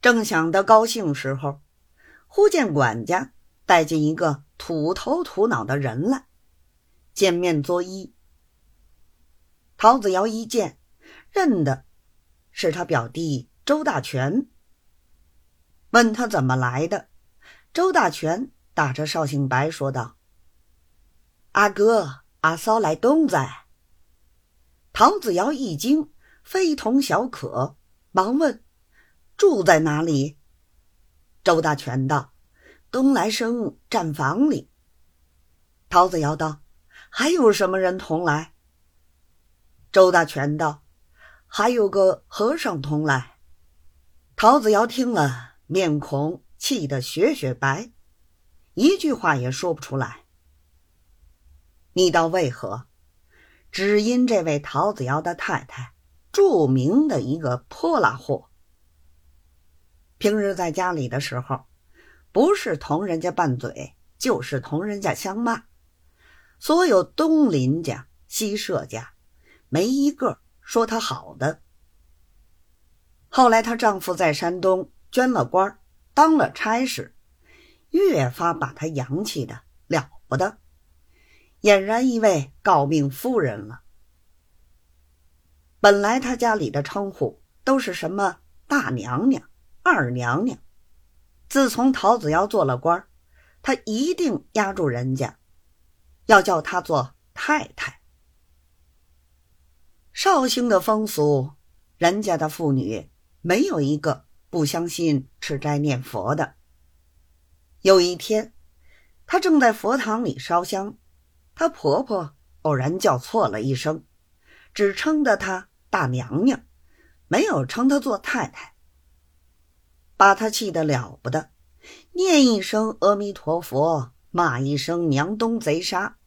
正想得高兴时候，忽见管家带进一个土头土脑的人来，见面作揖。陶子尧一见，认得是他表弟周大全，问他怎么来的。周大全打着绍兴白说道：“阿哥、阿嫂来东在。”陶子尧一惊，非同小可，忙问：“住在哪里？”周大全道：“东来生站房里。”陶子尧道：“还有什么人同来？”周大全道：“还有个和尚同来。”陶子尧听了，面孔气得雪雪白，一句话也说不出来。你道为何？只因这位陶子尧的太太，著名的一个泼辣货。平日在家里的时候，不是同人家拌嘴，就是同人家相骂。所有东邻家、西舍家，没一个说她好的。后来她丈夫在山东捐了官，当了差事，越发把她洋气的了不得。俨然一位诰命夫人了。本来他家里的称呼都是什么大娘娘、二娘娘，自从陶子尧做了官，他一定压住人家，要叫他做太太。绍兴的风俗，人家的妇女没有一个不相信吃斋念佛的。有一天，她正在佛堂里烧香。她婆婆偶然叫错了一声，只称的她大娘娘，没有称她做太太，把她气得了不得，念一声阿弥陀佛，骂一声娘东贼杀。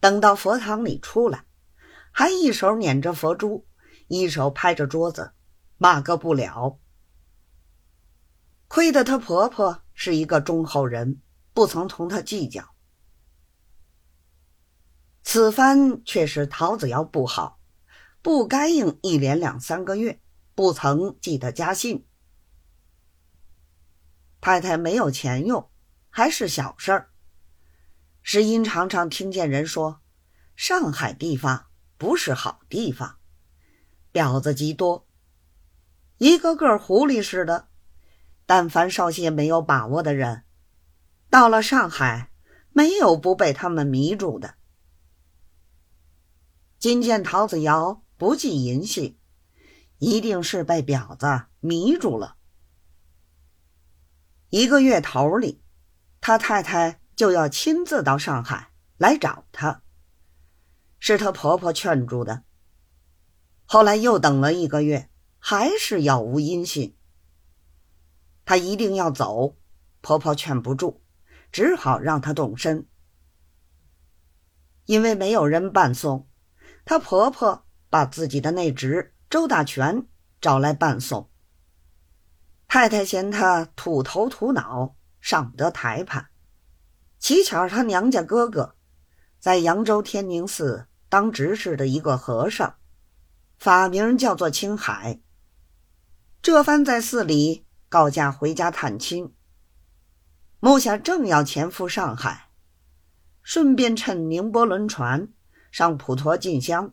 等到佛堂里出来，还一手捻着佛珠，一手拍着桌子，骂个不了。亏得她婆婆是一个忠厚人，不曾同她计较。此番却是陶子尧不好，不该应一连两三个月，不曾记得家信。太太没有钱用，还是小事儿。石英常常听见人说，上海地方不是好地方，婊子极多，一个个狐狸似的。但凡稍些没有把握的人，到了上海，没有不被他们迷住的。今见陶子尧不寄银信，一定是被婊子迷住了。一个月头里，他太太就要亲自到上海来找他，是他婆婆劝住的。后来又等了一个月，还是杳无音信。他一定要走，婆婆劝不住，只好让他动身，因为没有人伴送。她婆婆把自己的内侄周大全找来伴送。太太嫌他土头土脑，上不得台盘。乞巧她娘家哥哥在扬州天宁寺当执事的一个和尚，法名叫做青海。这番在寺里告假回家探亲，目下正要前赴上海，顺便趁宁波轮船。上普陀进香，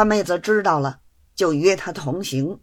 他妹子知道了，就约他同行。